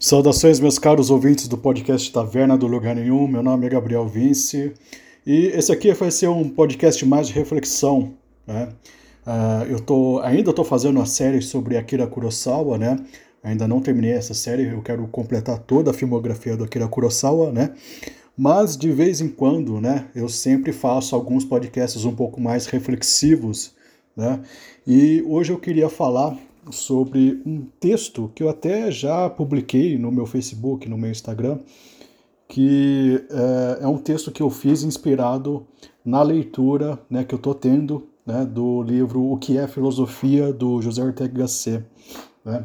Saudações, meus caros ouvintes do podcast Taverna do Lugar Nenhum. Meu nome é Gabriel Vince e esse aqui vai ser um podcast mais de reflexão. Né? Uh, eu tô, ainda estou fazendo uma série sobre Akira Kurosawa, né? Ainda não terminei essa série, eu quero completar toda a filmografia do Akira Kurosawa, né? Mas de vez em quando, né, eu sempre faço alguns podcasts um pouco mais reflexivos, né? E hoje eu queria falar sobre um texto que eu até já publiquei no meu Facebook, no meu Instagram, que é, é um texto que eu fiz inspirado na leitura né, que eu estou tendo né, do livro O que é Filosofia, do José Ortega Gasset. Né?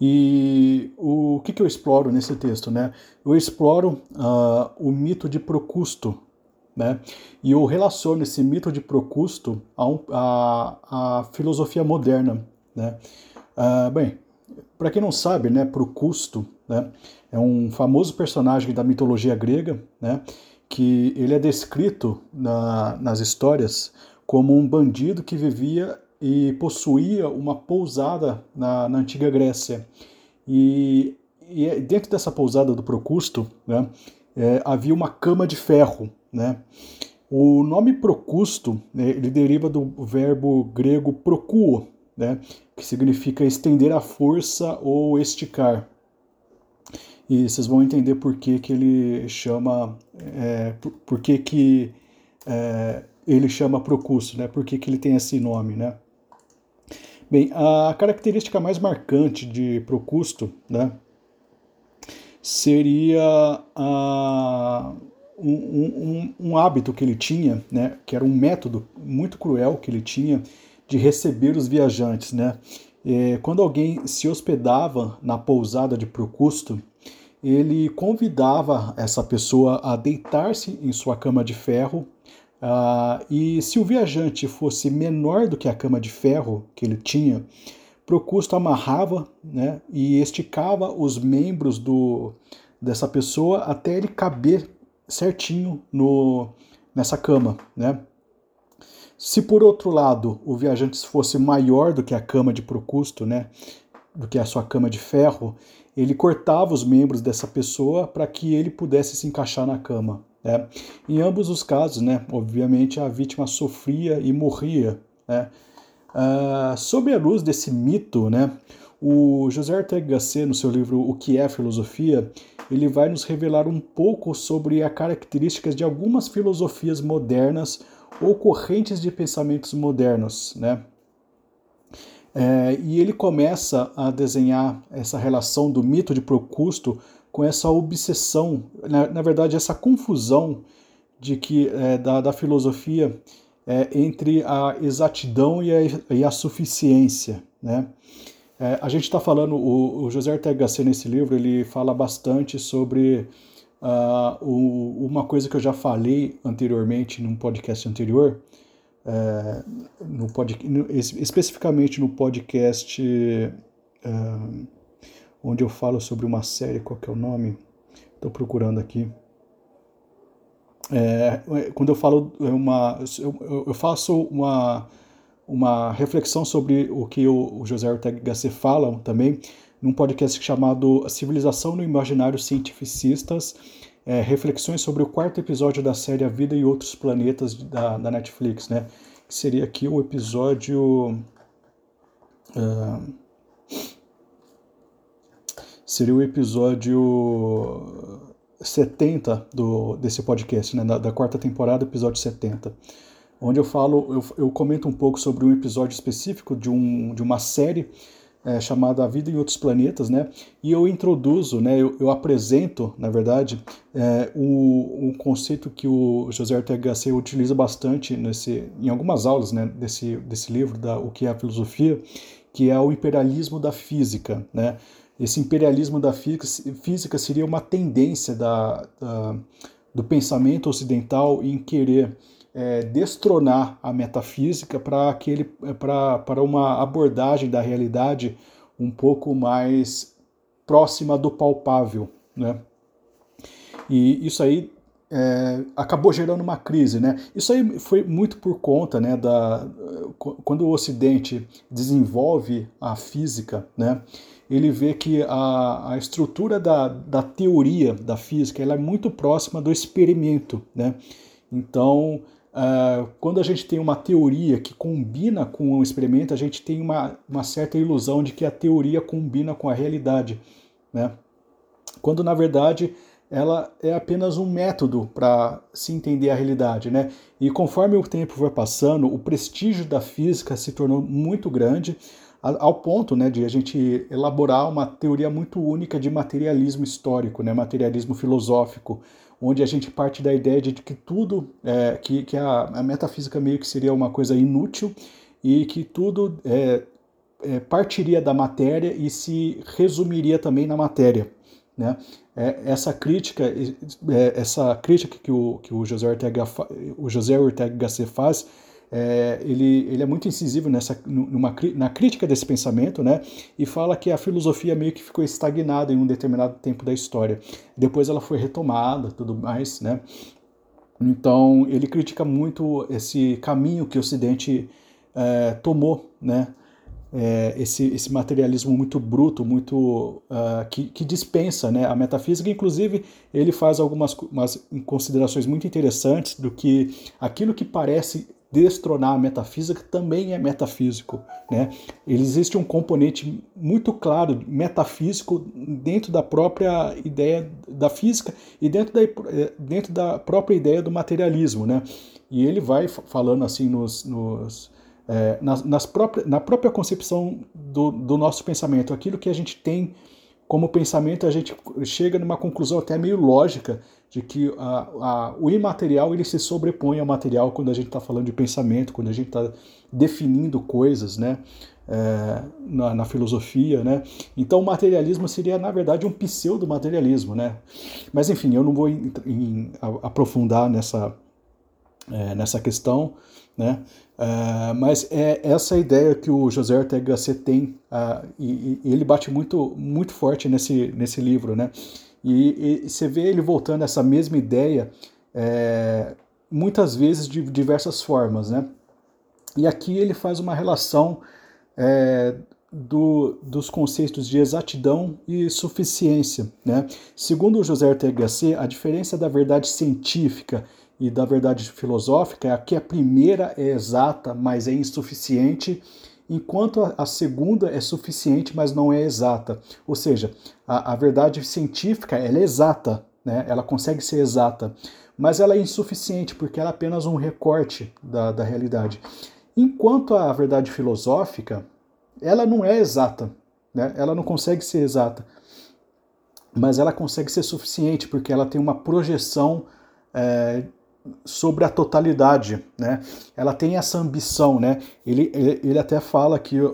E o que, que eu exploro nesse texto? Né? Eu exploro uh, o mito de Procusto, né? E eu relaciono esse mito de Procusto à, à filosofia moderna, né? Ah, bem, para quem não sabe, né, Procusto né, é um famoso personagem da mitologia grega, né, que ele é descrito na, nas histórias como um bandido que vivia e possuía uma pousada na, na antiga Grécia. E, e, é, dentro dessa pousada do Procusto né, é, havia uma cama de ferro. Né? O nome Procusto né, ele deriva do verbo grego procuo, né, que significa estender a força ou esticar. E vocês vão entender por que, que ele chama, é, por, por, que, que é, ele chama Procusto, né? por que, que ele tem esse nome. Né? Bem, a característica mais marcante de Procusto né, seria a, um, um, um, hábito que ele tinha, né, que era um método muito cruel que ele tinha de receber os viajantes. Né? É, quando alguém se hospedava na pousada de Procusto, ele convidava essa pessoa a deitar-se em sua cama de ferro. Uh, e se o viajante fosse menor do que a cama de ferro que ele tinha, Procusto amarrava né, e esticava os membros do, dessa pessoa até ele caber certinho no, nessa cama. Né? Se por outro lado o viajante fosse maior do que a cama de Procusto, né, do que a sua cama de ferro, ele cortava os membros dessa pessoa para que ele pudesse se encaixar na cama. Né? Em ambos os casos, né, obviamente a vítima sofria e morria. Né? Uh, sob a luz desse mito, né, o José Ortega Gasset, no seu livro O que é Filosofia, ele vai nos revelar um pouco sobre as características de algumas filosofias modernas ou correntes de pensamentos modernos, né? É, e ele começa a desenhar essa relação do mito de Procusto com essa obsessão, na, na verdade, essa confusão de que é, da, da, filosofia é, entre a exatidão e a, e a suficiência, né? É, a gente está falando, o, o José Ortega nesse livro, ele fala bastante sobre Uh, o, uma coisa que eu já falei anteriormente num podcast anterior, é, no pod, no, especificamente no podcast uh, onde eu falo sobre uma série, qual que é o nome? Estou procurando aqui. É, quando eu falo uma, eu, eu, faço uma, uma reflexão sobre o que o, o José Ortega Gasset fala também, num podcast chamado Civilização no Imaginário Cientificistas, é, reflexões sobre o quarto episódio da série A Vida e Outros Planetas da, da Netflix, né? Que seria aqui o episódio. Uh, seria o episódio 70 do, desse podcast, né? Da, da quarta temporada, episódio 70 onde eu falo, eu, eu, comento um pouco sobre um episódio específico de, um, de uma série é, chamada A Vida em Outros Planetas, né? E eu introduzo, né? Eu, eu apresento, na verdade, é, o, o, conceito que o José Ortega Gasset utiliza bastante nesse, em algumas aulas, né? Desse, desse livro, da O que é a Filosofia, que é o imperialismo da física, né? Esse imperialismo da física seria uma tendência da, da do pensamento ocidental em querer é, destronar a metafísica para para uma abordagem da realidade um pouco mais próxima do palpável, né? E isso aí é, acabou gerando uma crise, né? Isso aí foi muito por conta, né, da quando o Ocidente desenvolve a física, né? ele vê que a, a estrutura da, da teoria da física ela é muito próxima do experimento, né? Então, uh, quando a gente tem uma teoria que combina com o experimento, a gente tem uma, uma certa ilusão de que a teoria combina com a realidade, né? Quando na verdade ela é apenas um método para se entender a realidade, né? E conforme o tempo foi passando, o prestígio da física se tornou muito grande, ao ponto né, de a gente elaborar uma teoria muito única de materialismo histórico, né, materialismo filosófico, onde a gente parte da ideia de que tudo, é, que, que a, a, metafísica meio que seria uma coisa inútil e que tudo é, é, partiria da matéria e se resumiria também na matéria. Né? É, essa crítica, é, essa crítica que o, que o José Ortega, o José Ortega Gasset faz é, ele, ele é muito incisivo nessa, numa, na crítica desse pensamento, né? E fala que a filosofia meio que ficou estagnada em um determinado tempo da história. Depois ela foi retomada, tudo mais, né? Então ele critica muito esse caminho que o Ocidente é, tomou, né? É, esse, esse materialismo muito bruto, muito uh, que, que, dispensa né, a metafísica. Inclusive, ele faz algumas considerações muito interessantes do que aquilo que parece destronar a metafísica também é metafísico. Né? Existe um componente muito claro metafísico dentro da própria ideia da física e dentro da, dentro da própria ideia do materialismo. Né? E ele vai falando assim nos, nos é, nas, nas próprias, na própria concepção do, do nosso pensamento, aquilo que a gente tem como pensamento, a gente chega numa conclusão até meio lógica de que a, a, o imaterial ele se sobrepõe ao material quando a gente está falando de pensamento, quando a gente está definindo coisas, né? É, na, na, filosofia, né? Então o materialismo seria na verdade um pseudo-materialismo, né? Mas enfim, eu não vou em, em, aprofundar nessa é, nessa questão, né? É, mas é essa ideia que o José Ortega Gasset tem uh, e, e, ele bate muito muito forte nesse nesse livro, né? E, e você vê ele voltando essa mesma ideia é, muitas vezes de diversas formas, né? E aqui ele faz uma relação é, do, dos conceitos de exatidão e suficiência. Né? Segundo José Ortega Gasset, a diferença da verdade científica e da verdade filosófica é que a primeira é exata, mas é insuficiente, enquanto a, segunda é suficiente, mas não é exata. Ou seja, a, a verdade científica é exata, né? ela consegue ser exata, mas ela é insuficiente porque ela é apenas um recorte da, da realidade. Enquanto a verdade filosófica, ela não é exata, né? ela não consegue ser exata, mas ela consegue ser suficiente porque ela tem uma projeção é, sobre a totalidade, né? Ela tem essa ambição, né? Ele, ele até fala que uh,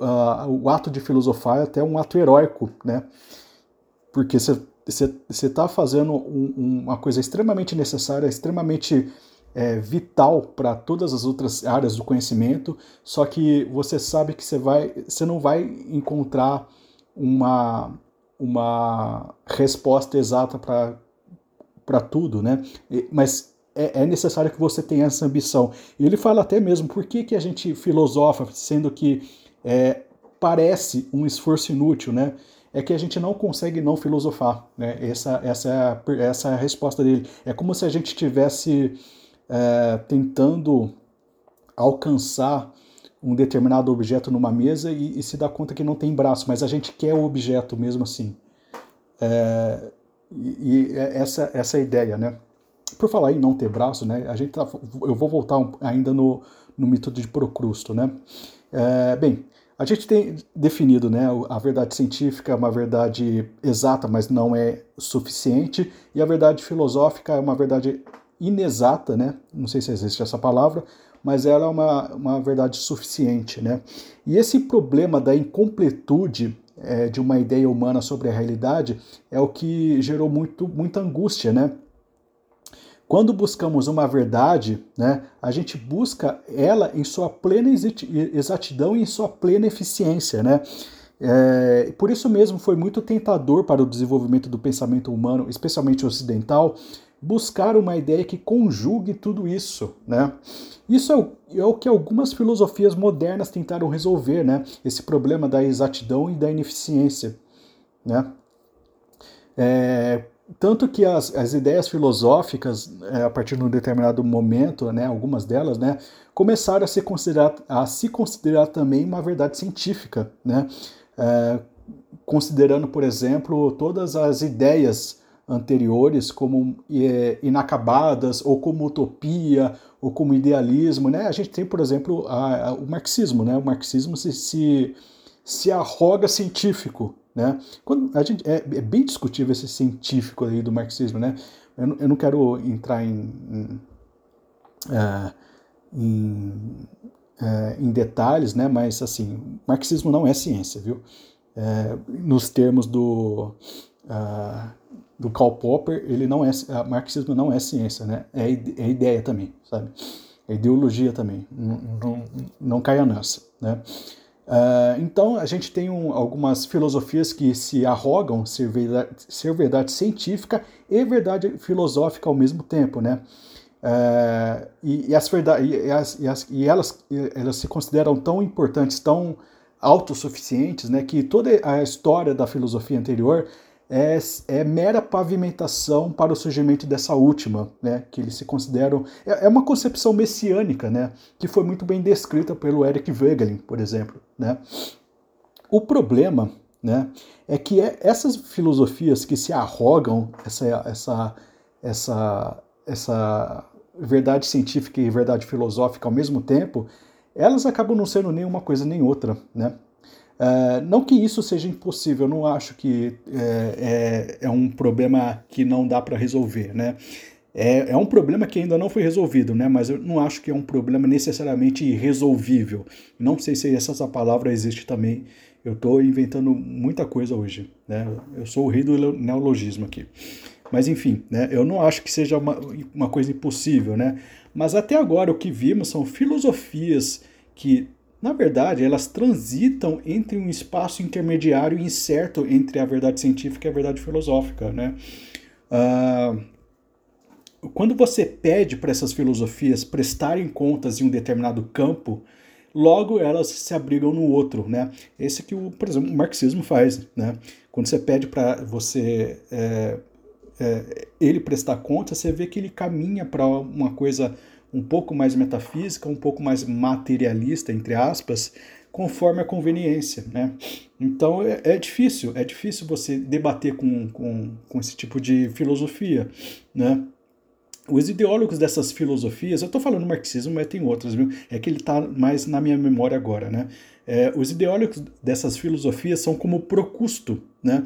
o ato de filosofar é até um ato heróico, né? Porque você está fazendo um, uma coisa extremamente necessária, extremamente é, vital para todas as outras áreas do conhecimento, só que você sabe que você, vai, você não vai encontrar uma, uma resposta exata para tudo, né? Mas é, é, necessário que você tenha essa ambição. Ele fala até mesmo por que, que a gente filosofa, sendo que é, parece um esforço inútil, né? É que a gente não consegue não filosofar, né? Essa, essa, é, a, essa é a resposta dele. É como se a gente estivesse é, tentando alcançar um determinado objeto numa mesa e, e, se dá conta que não tem braço, mas a gente quer o objeto mesmo assim. É, e, e é essa, essa ideia, né? Por falar em não ter braço, né, a gente tá, eu vou voltar ainda no, no mito de Procrusto. Né? É, bem, a gente tem definido né, a verdade científica é uma verdade exata, mas não é suficiente, e a verdade filosófica é uma verdade inexata, né? não sei se existe essa palavra, mas ela é uma, uma verdade suficiente. Né? E esse problema da incompletude é, de uma ideia humana sobre a realidade é o que gerou muito, muita angústia né? Quando buscamos uma verdade, né, a gente busca ela em sua plena exatidão e em sua plena eficiência. Né? É, por isso mesmo foi muito tentador para o desenvolvimento do pensamento humano, especialmente ocidental, buscar uma ideia que conjugue tudo isso. Né? Isso é o, é o que algumas filosofias modernas tentaram resolver, né? esse problema da exatidão e da ineficiência. né? É, tanto que as, as ideias filosóficas, é, a partir de um determinado momento, né, algumas delas, né, começaram a se considerar, a se considerar também uma verdade científica, né, é, considerando, por exemplo, todas as ideias anteriores como é, inacabadas ou como utopia ou como idealismo, né? A gente tem, por exemplo, a, a, o marxismo, né? O marxismo se, se, se arroga científico, né? Quando a gente, é, é, bem discutível esse científico aí do marxismo, né? Eu, não, eu não quero entrar em, em, é, em, é, em, detalhes, né? Mas assim, marxismo não é ciência, viu? É, nos termos do uh, do Karl Popper, ele não é, marxismo não é ciência, né? É, é ideia também, sabe? É ideologia também. Não, não, não caia nessa, né? Uh, então, a gente tem um, algumas filosofias que se arrogam ser verdade, ser verdade, científica e verdade filosófica ao mesmo tempo, né? Uh, e, e, as verdade, e, as, e, as, e elas, elas se consideram tão importantes, tão autossuficientes, né, que toda a história da filosofia anterior é, é, mera pavimentação para o surgimento dessa última, né, que eles se consideram. É, é, uma concepção messiânica, né, que foi muito bem descrita pelo Eric Wegelin, por exemplo. Né. O problema né, é que é, essas filosofias que se arrogam essa, essa, essa, essa verdade científica e verdade filosófica ao mesmo tempo, elas acabam não sendo nem uma coisa nem outra. Né. Uh, não que isso seja impossível, eu não acho que é, é, é um problema que não dá para resolver, né? É, é, um problema que ainda não foi resolvido, né? Mas eu não acho que é um problema necessariamente irresolvível. Não sei se essa palavra existe também. Eu estou inventando muita coisa hoje, né? Eu sou o rei do neologismo aqui. Mas enfim, né? Eu não acho que seja uma, uma coisa impossível, né? Mas até agora o que vimos são filosofias que na verdade, elas transitam entre um espaço intermediário incerto entre a verdade científica e a verdade filosófica. Né? Uh, quando você pede para essas filosofias prestarem contas em um determinado campo, logo elas se abrigam no outro, né? Esse que, o, por exemplo, o marxismo faz, né? Quando você pede para você é, é, ele prestar conta, você vê que ele caminha para uma coisa um pouco mais metafísica, um pouco mais materialista, entre aspas, conforme a conveniência, né? Então é, é difícil, é difícil você debater com, com, com esse tipo de filosofia, né? Os ideólogos dessas filosofias, eu estou falando marxismo, mas tem outras, viu? É que ele está mais na minha memória agora, né? É, os ideólogos dessas filosofias são como Procusto, né?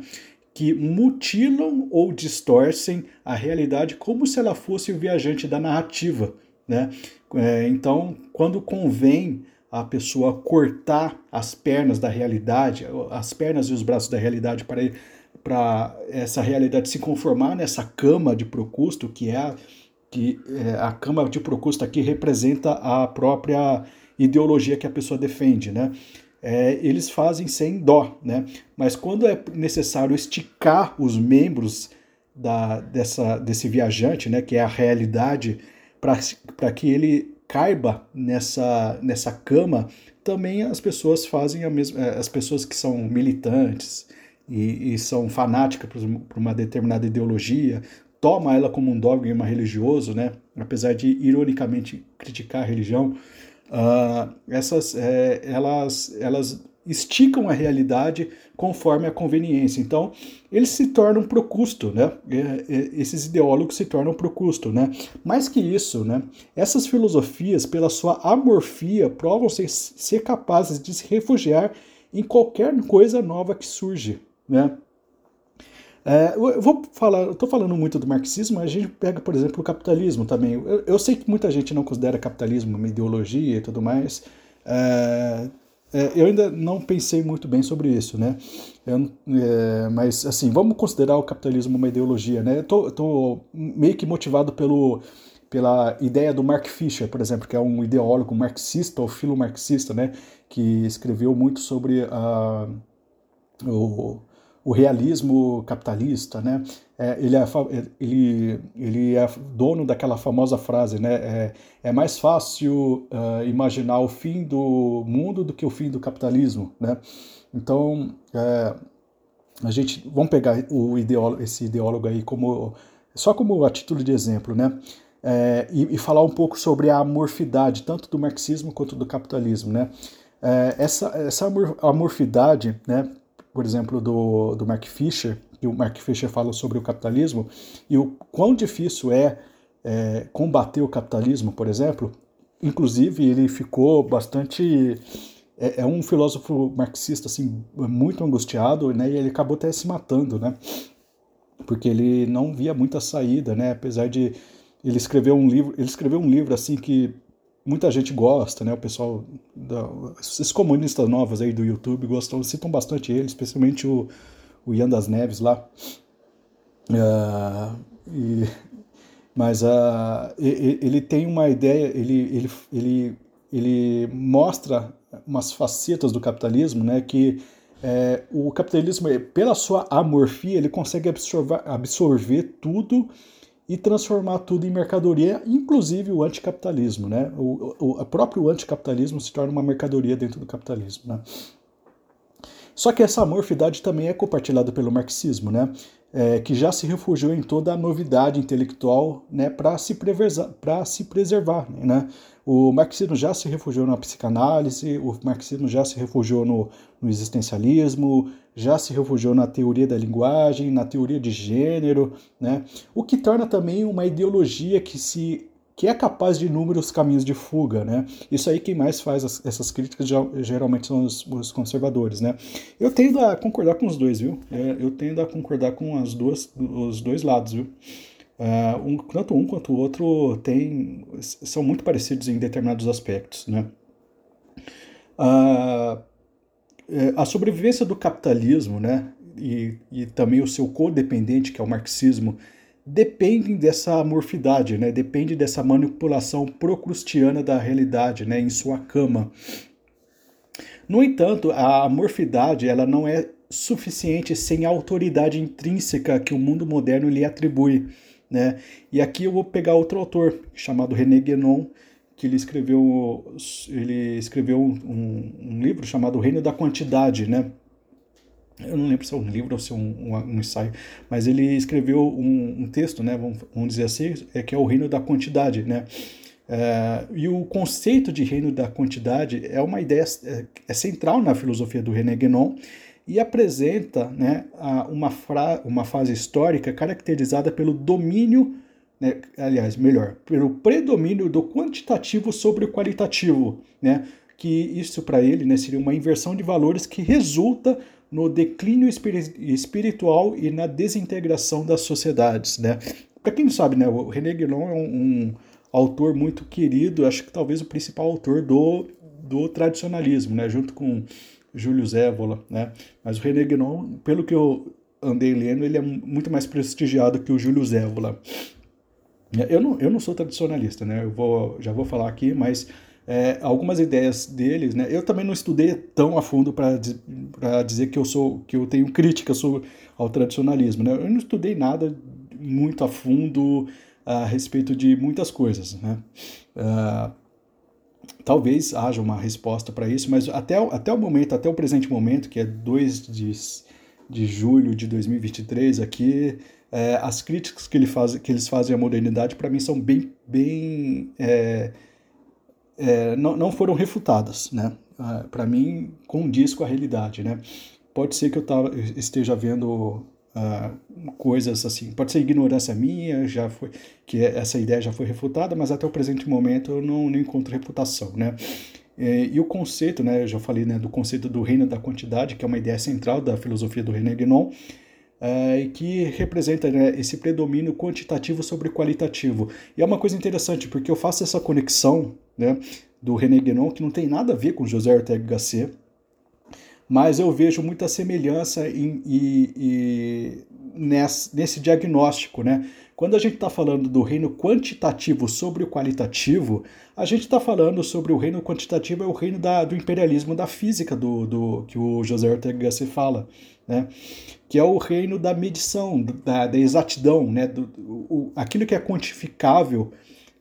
Que mutilam ou distorcem a realidade como se ela fosse o viajante da narrativa, né? É, então, quando convém a pessoa cortar as pernas da realidade, as pernas e os braços da realidade para para essa realidade se conformar nessa cama de Procusto, que é a, que é, a cama de Procusto aqui representa a própria ideologia que a pessoa defende, né? É, eles fazem sem dó, né? Mas quando é necessário esticar os membros da, dessa, desse viajante, né, que é a realidade para que ele caiba nessa, nessa cama, também as pessoas fazem a mesma. Eh, as pessoas que são militantes e, e são fanáticas por uma determinada ideologia, toma ela como um dogma religioso, né? apesar de ironicamente criticar a religião, uh, essas, é, elas, elas esticam a realidade conforme a conveniência. Então, eles se tornam pro custo, né? Esses ideólogos se tornam pro custo, né? Mais que isso, né? Essas filosofias, pela sua amorfia, provam ser, ser capazes de se refugiar em qualquer coisa nova que surge, né? É, eu vou falar, eu tô falando muito do marxismo, a gente pega, por exemplo, o capitalismo também. Eu, eu sei que muita gente não considera capitalismo uma ideologia e tudo mais. É, é, eu ainda não pensei muito bem sobre isso, né? Eu, é, mas, assim, vamos considerar o capitalismo uma ideologia, né? Eu tô, tô meio que motivado pelo, pela ideia do Mark Fisher, por exemplo, que é um ideólogo marxista ou filo-marxista, né? Que escreveu muito sobre a, o, o realismo capitalista, né? É, ele, é, ele, ele é dono daquela famosa frase, né? É, é mais fácil uh, imaginar o fim do mundo do que o fim do capitalismo, né? Então, é, a gente vamos pegar o ideólogo, esse ideólogo aí como só como a título de exemplo, né? É, e, e, falar um pouco sobre a amorfidade tanto do marxismo quanto do capitalismo, né? É, essa essa amorfidade, né? Por exemplo, do, do Mark Fisher, que o Mark Fisher fala sobre o capitalismo e o quão difícil é, é combater o capitalismo, por exemplo. Inclusive, ele ficou bastante é, é, um filósofo marxista assim muito angustiado, né? E ele acabou até se matando, né? Porque ele não via muita saída, né? Apesar de ele escrever um livro, ele escreveu um livro assim que muita gente gosta, né? O pessoal, da, esses comunistas novos aí do YouTube gostam, citam bastante ele, especialmente o, o Ian das Neves lá. Uh, e, mas uh, ele tem uma ideia, ele, ele, ele, ele mostra umas facetas do capitalismo, né, que é, o capitalismo, pela sua amorfia, ele consegue absorver, absorver tudo e transformar tudo em mercadoria, inclusive o anticapitalismo. Né? O, o, o próprio anticapitalismo se torna uma mercadoria dentro do capitalismo. Né? Só que essa amorfidade também é compartilhada pelo marxismo, né? É, que já se refugiou em toda a novidade intelectual né, para se, se preservar. Né? O marxismo já se refugiou na psicanálise, o marxismo já se refugiou no, no existencialismo, já se refugiou na teoria da linguagem, na teoria de gênero, né? o que torna também uma ideologia que se que é capaz de inúmeros caminhos de fuga, né? Isso aí quem mais faz as, essas críticas geralmente são os, os, conservadores, né? Eu tendo a concordar com os dois, viu? É, eu tendo a concordar com as duas, os dois lados, viu? Uh, um, tanto um quanto o outro tem, são muito parecidos em determinados aspectos. Né? Uh, a sobrevivência do capitalismo né, e, e também o seu codependente, que é o marxismo, dependem dessa amorfidade, né? depende dessa manipulação procrustiana da realidade né? em sua cama. No entanto, a amorfidade ela não é suficiente sem a autoridade intrínseca que o mundo moderno lhe atribui. Né? E aqui eu vou pegar outro autor chamado René Guénon, que ele escreveu, ele escreveu um, um, livro chamado Reino da Quantidade, né? Eu não lembro se é um livro ou se é um, um, um ensaio, mas ele escreveu um, texto, né? Vamos, vamos, dizer assim, é que é o Reino da Quantidade, né? É, e o conceito de reino da quantidade é uma ideia é, é central na filosofia do René Guénon e apresenta né, uma, fra uma fase histórica caracterizada pelo domínio, né, aliás, melhor, pelo predomínio do quantitativo sobre o qualitativo, né, que isso para ele né, seria uma inversão de valores que resulta no declínio espiritual e na desintegração das sociedades. Né. Para quem não sabe, né, o René Guénon é um, um autor muito querido, acho que talvez o principal autor do, do tradicionalismo, né, junto com Júlio Zévola, né? Mas o René Guénon, pelo que eu andei lendo, ele é muito mais prestigiado que o Júlio Zévola. Eu não, eu não sou tradicionalista, né? Eu vou, já vou falar aqui, mas é, algumas ideias deles, né? Eu também não estudei tão a fundo para dizer que eu sou que eu tenho crítica ao tradicionalismo, né? Eu não estudei nada muito a fundo a respeito de muitas coisas, né? Uh, talvez haja uma resposta para isso, mas até, até o momento, até o presente momento, que é 2 de, de julho de 2023, aqui, é, as críticas que, ele faz, que eles fazem à modernidade, para mim, são bem. bem é, é, não, não foram refutadas, né? Ah, para mim, condiz com a realidade, né? Pode ser que eu tava, esteja vendo uh, coisas assim. Pode ser ignorância minha, já foi que essa ideia já foi refutada, mas até o presente momento eu não, não encontro reputação, né? E, e, o conceito, né, eu já falei né, do conceito do reino da quantidade, que é uma ideia central da filosofia do René Guénon, é, que representa né, esse predomínio quantitativo sobre qualitativo. E é uma coisa interessante, porque eu faço essa conexão né, do René Guénon, que não tem nada a ver com José Ortega Gasset, mas eu vejo muita semelhança em, em, em, nesse, nesse diagnóstico, né? Quando a gente está falando do reino quantitativo sobre o qualitativo, a gente está falando sobre o reino quantitativo, é o reino da, do imperialismo da física do, do que o José Ortega Gasset fala, né? que é o reino da medição, da, da exatidão, né? Do, o, aquilo que é quantificável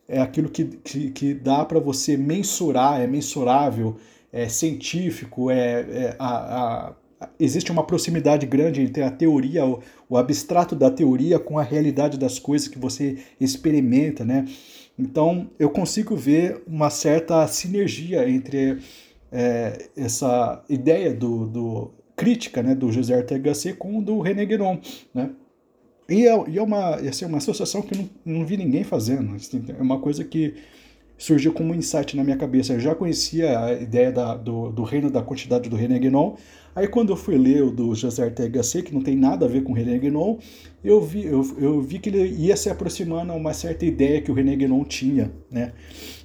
é aquilo que, que, que dá para você mensurar, é mensurável, é científico, é, é a, a, existe uma proximidade grande entre a teoria, o, o, abstrato da teoria com a realidade das coisas que você experimenta, né? Então eu consigo ver uma certa sinergia entre é, essa ideia do, do, crítica, né, do José Ortega Gasset com do René Guénon, né? E é, e é uma, assim, uma associação que não, não vi ninguém fazendo. Assim, é uma coisa que surgiu como um insight na minha cabeça. Eu já conhecia a ideia da, do, do reino da quantidade do René Guénon. Aí quando eu fui ler o do José Ortega C, que não tem nada a ver com o René Guénon, eu vi, eu, eu vi que ele ia se aproximando a uma certa ideia que o René Guénon tinha. Né?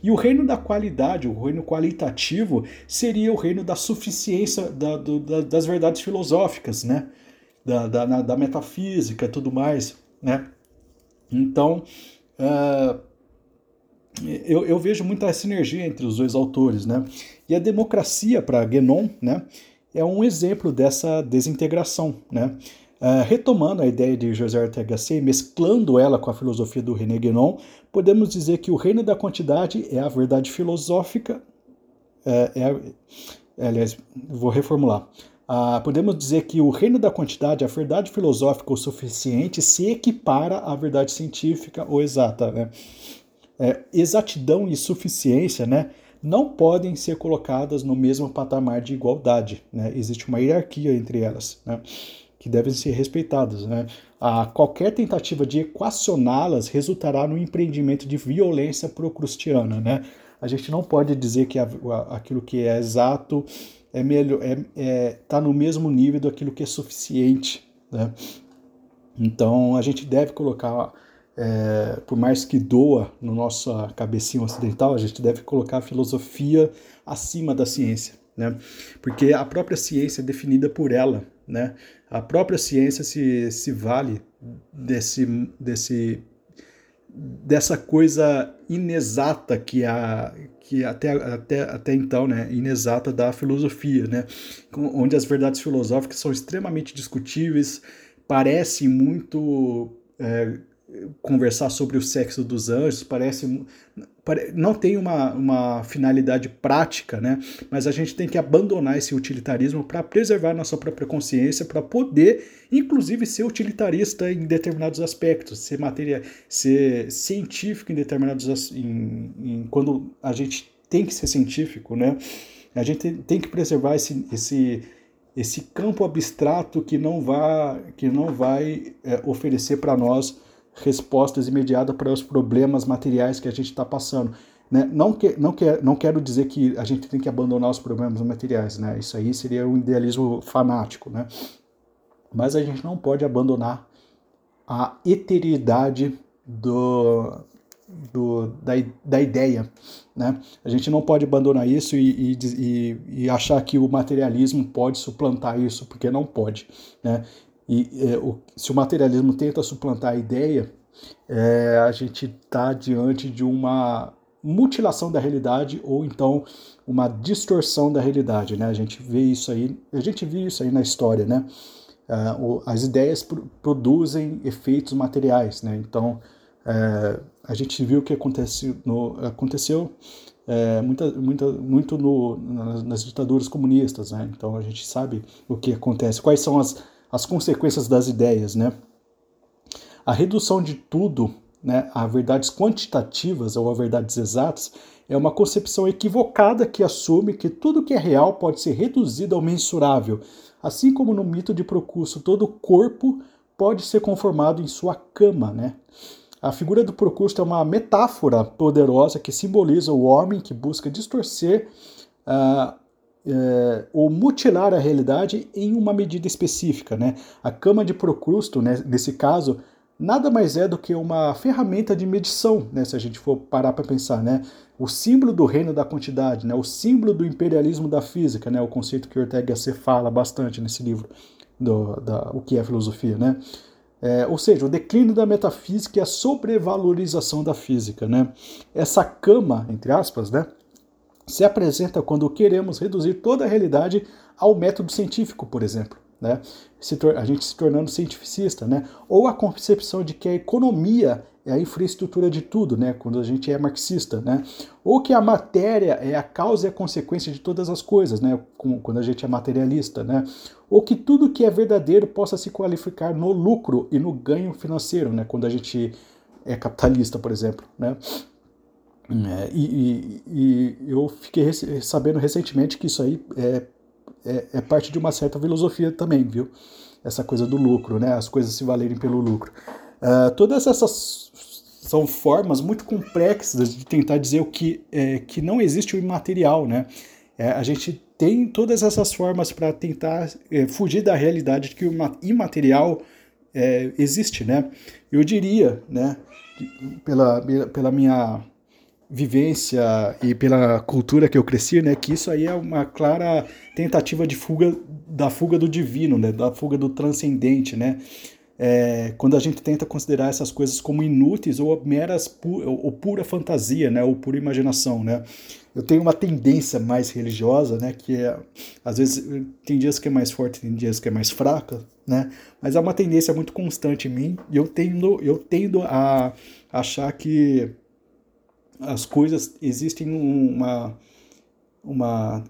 E o reino da qualidade, o reino qualitativo, seria o reino da suficiência da, do, da, das verdades filosóficas, né? da, da, da metafísica tudo mais. Né? Então, uh, eu, eu, vejo muita sinergia entre os dois autores, né? E a democracia para Guénon, né, é um exemplo dessa desintegração, né? Uh, retomando a ideia de José Ortega C, mesclando ela com a filosofia do René Guénon, podemos dizer que o reino da quantidade é a verdade filosófica. É, é, aliás, vou reformular. Uh, podemos dizer que o reino da quantidade, a verdade filosófica o suficiente, se equipara à verdade científica ou exata. Né? É, exatidão e suficiência, né, não podem ser colocadas no mesmo patamar de igualdade. Né? Existe uma hierarquia entre elas, né, que devem ser respeitadas. Né? A qualquer tentativa de equacioná-las resultará no empreendimento de violência procrustiana. Né? A gente não pode dizer que a, a, aquilo que é exato é melhor, é, é, tá no mesmo nível daquilo que é suficiente. Né? Então a gente deve colocar é, por mais que doa no nossa cabecinha ocidental, a gente deve colocar a filosofia acima da ciência, né? Porque a própria ciência é definida por ela, né? A própria ciência se, se vale desse, desse dessa coisa inexata que a que até, até, até então, né, inexata da filosofia, né, onde as verdades filosóficas são extremamente discutíveis, parecem muito é, conversar sobre o sexo dos anjos, parece não tem uma, uma finalidade prática, né? Mas a gente tem que abandonar esse utilitarismo para preservar nossa própria consciência, para poder, inclusive, ser utilitarista em determinados aspectos, ser matéria, ser científico em determinados em, em, quando a gente tem que ser científico, né? A gente tem que preservar esse, esse esse campo abstrato que não vai que não vai é, oferecer para nós respostas imediatas para os problemas materiais que a gente está passando. Né? Não, que, não, que, não quero dizer que a gente tem que abandonar os problemas materiais, né? isso aí seria um idealismo fanático, né? mas a gente não pode abandonar a eternidade do, do, da, da ideia. Né? A gente não pode abandonar isso e, e, e, achar que o materialismo pode suplantar isso, porque não pode. Né? E é, o, se o materialismo tenta suplantar a ideia, é, a gente está diante de uma mutilação da realidade ou então uma distorção da realidade, né? A gente vê isso aí, a gente viu isso aí na história, né? Uh, as ideias produzem efeitos materiais, né? Então uh, a gente viu o que acontece no, aconteceu uh, muita, muita, muito no, nas, nas ditaduras comunistas, né? Então a gente sabe o que acontece, quais são as as consequências das ideias, né? A redução de tudo né, a verdades quantitativas ou a verdades exatas é uma concepção equivocada que assume que tudo que é real pode ser reduzido ao mensurável, assim como no mito de Procurso todo corpo pode ser conformado em sua cama, né? A figura do Procurso é uma metáfora poderosa que simboliza o homem que busca distorcer uh, é, ou mutilar a realidade em uma medida específica. Né? A cama de Procrusto, né, nesse caso, nada mais é do que uma ferramenta de medição, né, se a gente for parar para pensar. Né? O símbolo do reino da quantidade, né, o símbolo do imperialismo da física, né, o conceito que Ortega se fala bastante nesse livro, do, da, O que é filosofia. Né? É, ou seja, o declínio da metafísica e a sobrevalorização da física. Né? Essa cama, entre aspas, né, se apresenta quando queremos reduzir toda a realidade ao método científico, por exemplo. né? a gente se tornando cientificista, né? Ou a concepção de que a economia é a infraestrutura de tudo, né? Quando a gente é marxista, né? Ou que a matéria é a causa e a consequência de todas as coisas, né? Quando a gente é materialista, né? Ou que tudo que é verdadeiro possa se qualificar no lucro e no ganho financeiro, né? Quando a gente é capitalista, por exemplo, né? É, e, e, eu fiquei sabendo recentemente que isso aí é, é, é, parte de uma certa filosofia também, viu? Essa coisa do lucro, né? As coisas se valerem pelo lucro. Uh, todas essas são formas muito complexas de tentar dizer o que, é, que não existe o imaterial, né? É, a gente tem todas essas formas para tentar é, fugir da realidade de que o imaterial existe, né? Eu diria, né, pela, pela minha vivência e pela cultura que eu cresci, né, que isso aí é uma clara tentativa de fuga da fuga do divino, né, da fuga do transcendente, né? É, quando a gente tenta considerar essas coisas como inúteis ou meras pu ou pura fantasia, né, ou pura imaginação, né? Eu tenho uma tendência mais religiosa, né, que é às vezes tem dias que é mais forte, tem dias que é mais fraca, né? Mas é uma tendência muito constante em mim e eu tendo eu tendo a achar que as coisas existem uma uma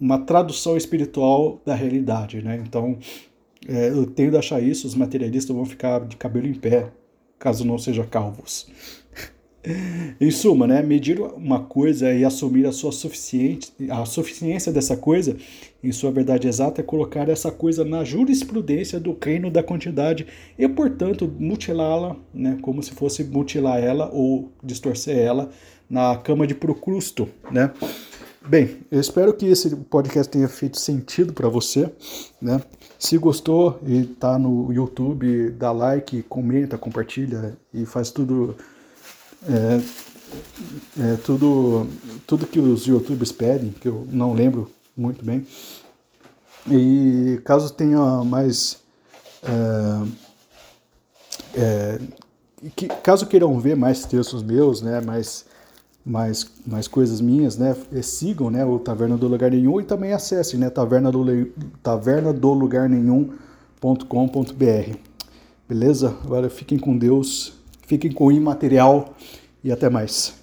uma tradução espiritual da realidade, né? Então é, eu tendo a achar isso, os materialistas vão ficar de cabelo em pé, caso não sejam calvos. Em suma, né, medir uma coisa e assumir a sua suficiente, a suficiência dessa coisa em sua verdade exata é colocar essa coisa na jurisprudência do reino da quantidade e, portanto, mutilá-la, né, como se fosse mutilar ela ou distorcer ela na cama de Procrusto, né? Bem, eu espero que esse podcast tenha feito sentido para você, né? Se gostou e tá no YouTube, dá like, comenta, compartilha e faz tudo é, é, tudo tudo que os YouTubers pedem, que eu não lembro muito bem. E caso tenha mais é, é que, caso queiram ver mais textos meus, né, mais mais, mais coisas minhas, né? E sigam né, o Taverna do Lugar Nenhum e também acessem né, taverna do, taverna do lugar nenhum.com.br. Beleza? Agora fiquem com Deus, fiquem com o imaterial e até mais.